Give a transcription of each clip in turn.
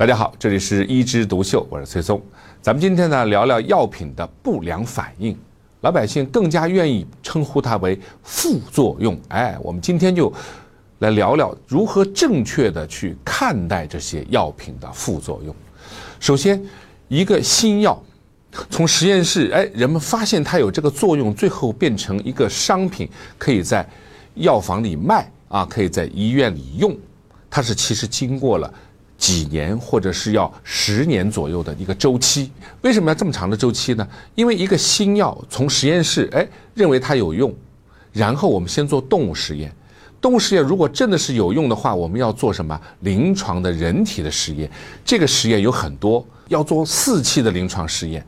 大家好，这里是一枝独秀，我是崔松。咱们今天呢聊聊药品的不良反应，老百姓更加愿意称呼它为副作用。哎，我们今天就来聊聊如何正确的去看待这些药品的副作用。首先，一个新药从实验室，哎，人们发现它有这个作用，最后变成一个商品，可以在药房里卖啊，可以在医院里用，它是其实经过了。几年或者是要十年左右的一个周期，为什么要这么长的周期呢？因为一个新药从实验室哎认为它有用，然后我们先做动物实验，动物实验如果真的是有用的话，我们要做什么？临床的人体的实验，这个实验有很多，要做四期的临床试验，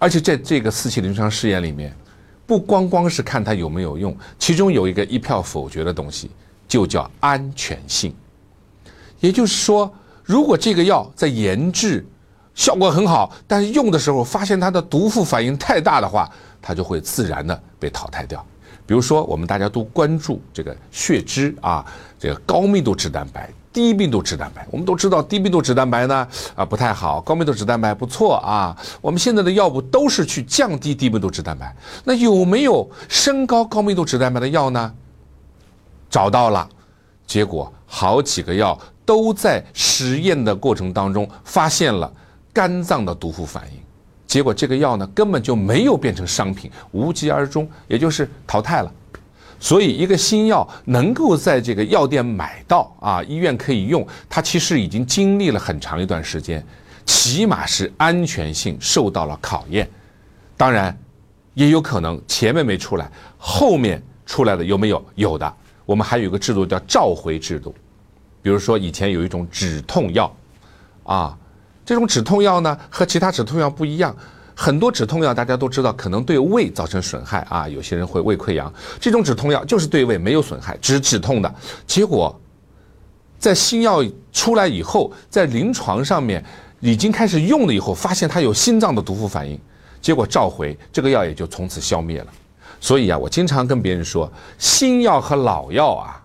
而且在这个四期临床试验里面，不光光是看它有没有用，其中有一个一票否决的东西，就叫安全性，也就是说。如果这个药在研制效果很好，但是用的时候发现它的毒副反应太大的话，它就会自然的被淘汰掉。比如说，我们大家都关注这个血脂啊，这个高密度脂蛋白、低密度脂蛋白。我们都知道低密度脂蛋白呢啊不太好，高密度脂蛋白不错啊。我们现在的药物都是去降低低密度脂蛋白。那有没有升高高密度脂蛋白的药呢？找到了，结果好几个药。都在实验的过程当中发现了肝脏的毒副反应，结果这个药呢根本就没有变成商品，无疾而终，也就是淘汰了。所以一个新药能够在这个药店买到啊，医院可以用，它其实已经经历了很长一段时间，起码是安全性受到了考验。当然，也有可能前面没出来，后面出来的有没有？有的。我们还有一个制度叫召回制度。比如说，以前有一种止痛药，啊，这种止痛药呢和其他止痛药不一样。很多止痛药大家都知道，可能对胃造成损害啊，有些人会胃溃疡。这种止痛药就是对胃没有损害，只是止痛的。结果，在新药出来以后，在临床上面已经开始用了以后，发现它有心脏的毒副反应，结果召回这个药也就从此消灭了。所以啊，我经常跟别人说，新药和老药啊，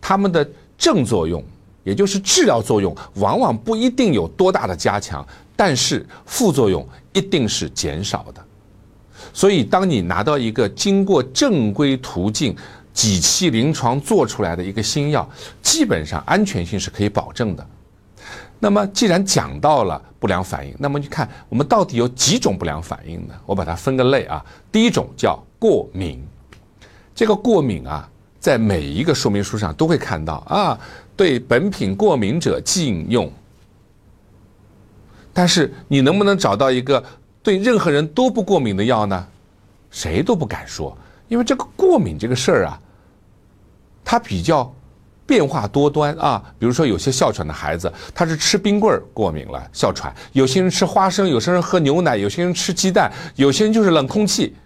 他们的正作用。也就是治疗作用往往不一定有多大的加强，但是副作用一定是减少的。所以，当你拿到一个经过正规途径、几期临床做出来的一个新药，基本上安全性是可以保证的。那么，既然讲到了不良反应，那么你看我们到底有几种不良反应呢？我把它分个类啊。第一种叫过敏，这个过敏啊，在每一个说明书上都会看到啊。对本品过敏者禁用，但是你能不能找到一个对任何人都不过敏的药呢？谁都不敢说，因为这个过敏这个事儿啊，它比较变化多端啊。比如说，有些哮喘的孩子，他是吃冰棍儿过敏了哮喘；有些人吃花生，有些人喝牛奶，有些人吃鸡蛋，有些人就是冷空气，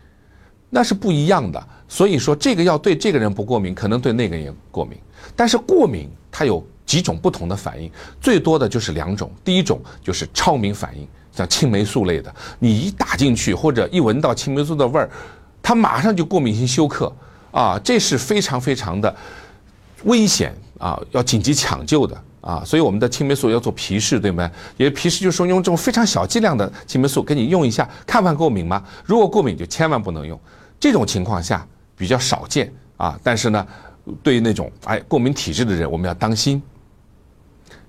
那是不一样的。所以说，这个药对这个人不过敏，可能对那个人过敏。但是过敏它有几种不同的反应，最多的就是两种。第一种就是超敏反应，像青霉素类的，你一打进去或者一闻到青霉素的味儿，它马上就过敏性休克啊，这是非常非常的危险啊，要紧急抢救的啊。所以我们的青霉素要做皮试，对吗？也皮试就是说用这种非常小剂量的青霉素给你用一下，看看过敏吗？如果过敏就千万不能用。这种情况下比较少见啊，但是呢。对那种哎过敏体质的人，我们要当心。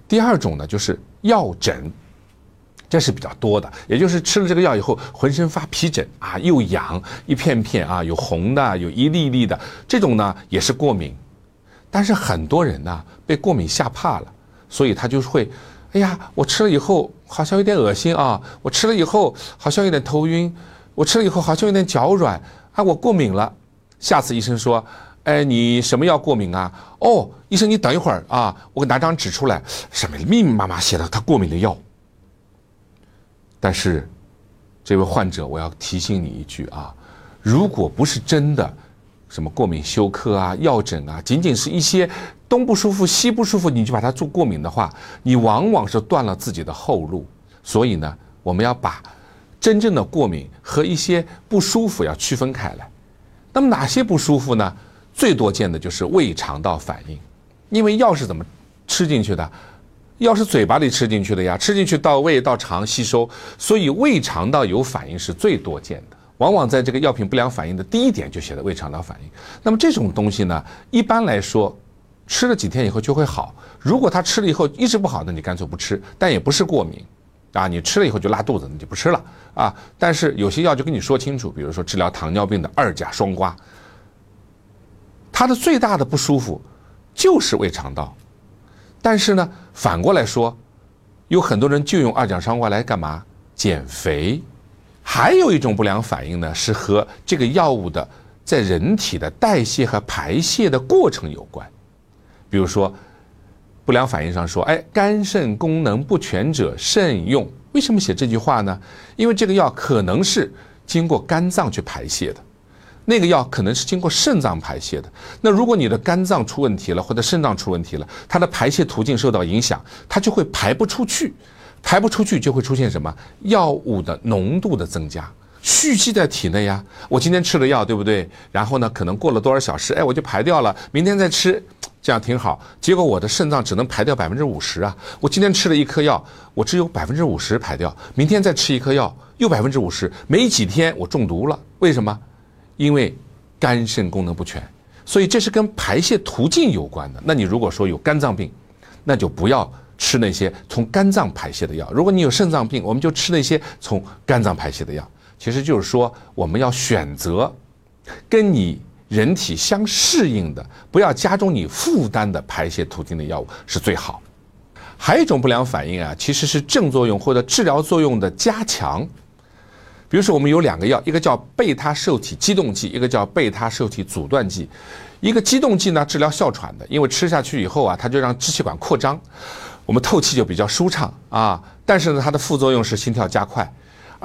第二种呢，就是药疹，这是比较多的，也就是吃了这个药以后，浑身发皮疹啊，又痒，一片片啊，有红的，有一粒粒的，这种呢也是过敏。但是很多人呢被过敏吓怕了，所以他就会，哎呀，我吃了以后好像有点恶心啊，我吃了以后好像有点头晕，我吃了以后好像有点脚软啊，我过敏了。下次医生说。哎，你什么药过敏啊？哦，医生，你等一会儿啊，我给拿张纸出来，上面密密麻麻写了他过敏的药。但是，这位患者，我要提醒你一句啊，如果不是真的什么过敏休克啊、药疹啊，仅仅是一些东不舒服、西不舒服，你就把它做过敏的话，你往往是断了自己的后路。所以呢，我们要把真正的过敏和一些不舒服要区分开来。那么哪些不舒服呢？最多见的就是胃肠道反应，因为药是怎么吃进去的？药是嘴巴里吃进去的呀，吃进去到胃到肠吸收，所以胃肠道有反应是最多见的。往往在这个药品不良反应的第一点就写的胃肠道反应。那么这种东西呢，一般来说，吃了几天以后就会好。如果他吃了以后一直不好，那你干脆不吃。但也不是过敏，啊，你吃了以后就拉肚子，你就不吃了啊。但是有些药就跟你说清楚，比如说治疗糖尿病的二甲双胍，它的最大的不舒服就是胃肠道。但是呢，反过来说，有很多人就用二甲双胍来干嘛？减肥。还有一种不良反应呢，是和这个药物的在人体的代谢和排泄的过程有关。比如说，不良反应上说，哎，肝肾功能不全者慎用。为什么写这句话呢？因为这个药可能是经过肝脏去排泄的，那个药可能是经过肾脏排泄的。那如果你的肝脏出问题了，或者肾脏出问题了，它的排泄途径受到影响，它就会排不出去。排不出去就会出现什么药物的浓度的增加，蓄积在体内呀。我今天吃了药，对不对？然后呢，可能过了多少小时，哎，我就排掉了。明天再吃，这样挺好。结果我的肾脏只能排掉百分之五十啊。我今天吃了一颗药，我只有百分之五十排掉。明天再吃一颗药，又百分之五十。没几天我中毒了，为什么？因为肝肾功能不全。所以这是跟排泄途径有关的。那你如果说有肝脏病，那就不要。吃那些从肝脏排泄的药，如果你有肾脏病，我们就吃那些从肝脏排泄的药。其实就是说，我们要选择跟你人体相适应的，不要加重你负担的排泄途径的药物是最好。还有一种不良反应啊，其实是正作用或者治疗作用的加强。比如说，我们有两个药，一个叫贝塔受体激动剂，一个叫贝塔受体阻断剂。一个激动剂呢，治疗哮喘的，因为吃下去以后啊，它就让支气管扩张。我们透气就比较舒畅啊，但是呢，它的副作用是心跳加快。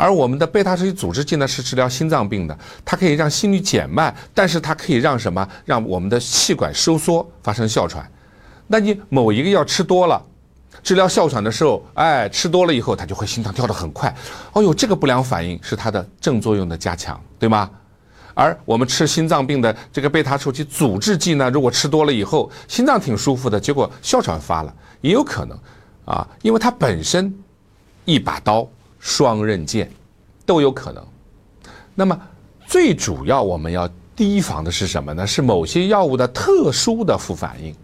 而我们的贝塔受体阻滞剂呢，是治疗心脏病的，它可以让心率减慢，但是它可以让什么？让我们的气管收缩，发生哮喘。那你某一个药吃多了，治疗哮喘的时候，哎，吃多了以后，它就会心脏跳得很快。哦呦，这个不良反应是它的正作用的加强，对吗？而我们吃心脏病的这个贝塔受体阻滞剂呢，如果吃多了以后，心脏挺舒服的，结果哮喘发了。也有可能，啊，因为它本身一把刀双刃剑都有可能。那么最主要我们要提防的是什么呢？是某些药物的特殊的副反应。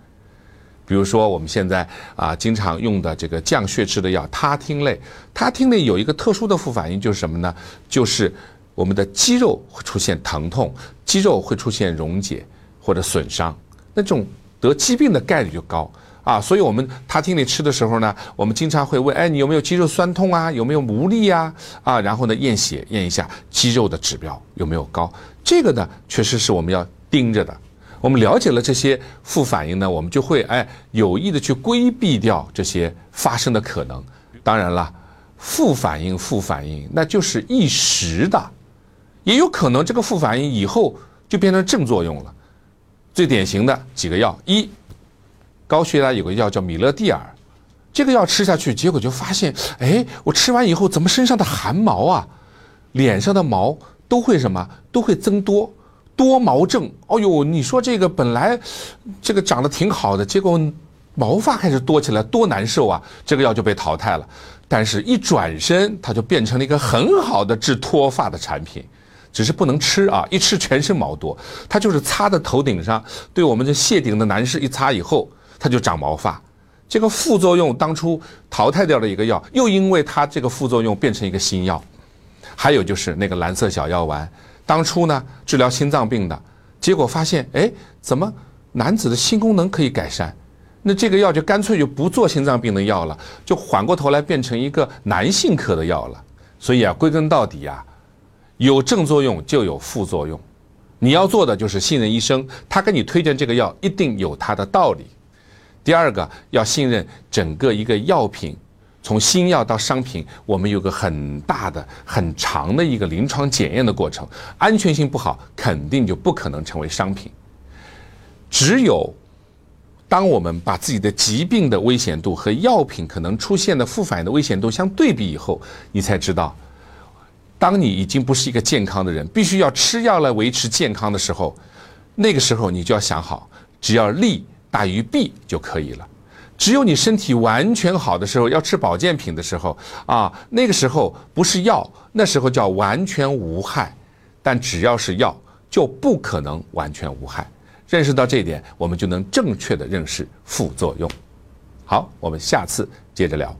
比如说我们现在啊经常用的这个降血脂的药他汀类，他汀类有一个特殊的副反应就是什么呢？就是我们的肌肉会出现疼痛，肌肉会出现溶解或者损伤，那种得疾病的概率就高。啊，所以我们他听你吃的时候呢，我们经常会问，哎，你有没有肌肉酸痛啊？有没有无力啊？啊，然后呢，验血验一下肌肉的指标有没有高？这个呢，确实是我们要盯着的。我们了解了这些副反应呢，我们就会哎有意的去规避掉这些发生的可能。当然了，副反应副反应那就是一时的，也有可能这个副反应以后就变成正作用了。最典型的几个药一。高血压有个药叫米勒地尔，这个药吃下去，结果就发现，哎，我吃完以后怎么身上的汗毛啊，脸上的毛都会什么，都会增多，多毛症。哦呦，你说这个本来这个长得挺好的，结果毛发开始多起来，多难受啊！这个药就被淘汰了。但是，一转身，它就变成了一个很好的治脱发的产品，只是不能吃啊，一吃全身毛多。它就是擦在头顶上，对我们这谢顶的男士一擦以后。它就长毛发，这个副作用当初淘汰掉了一个药，又因为它这个副作用变成一个新药。还有就是那个蓝色小药丸，当初呢治疗心脏病的，结果发现哎，怎么男子的性功能可以改善？那这个药就干脆就不做心脏病的药了，就缓过头来变成一个男性科的药了。所以啊，归根到底啊，有正作用就有副作用，你要做的就是信任医生，他给你推荐这个药一定有他的道理。第二个要信任整个一个药品，从新药到商品，我们有个很大的、很长的一个临床检验的过程，安全性不好，肯定就不可能成为商品。只有当我们把自己的疾病的危险度和药品可能出现的副反应的危险度相对比以后，你才知道，当你已经不是一个健康的人，必须要吃药来维持健康的时候，那个时候你就要想好，只要利。大于 B 就可以了，只有你身体完全好的时候，要吃保健品的时候啊，那个时候不是药，那时候叫完全无害。但只要是药，就不可能完全无害。认识到这一点，我们就能正确的认识副作用。好，我们下次接着聊。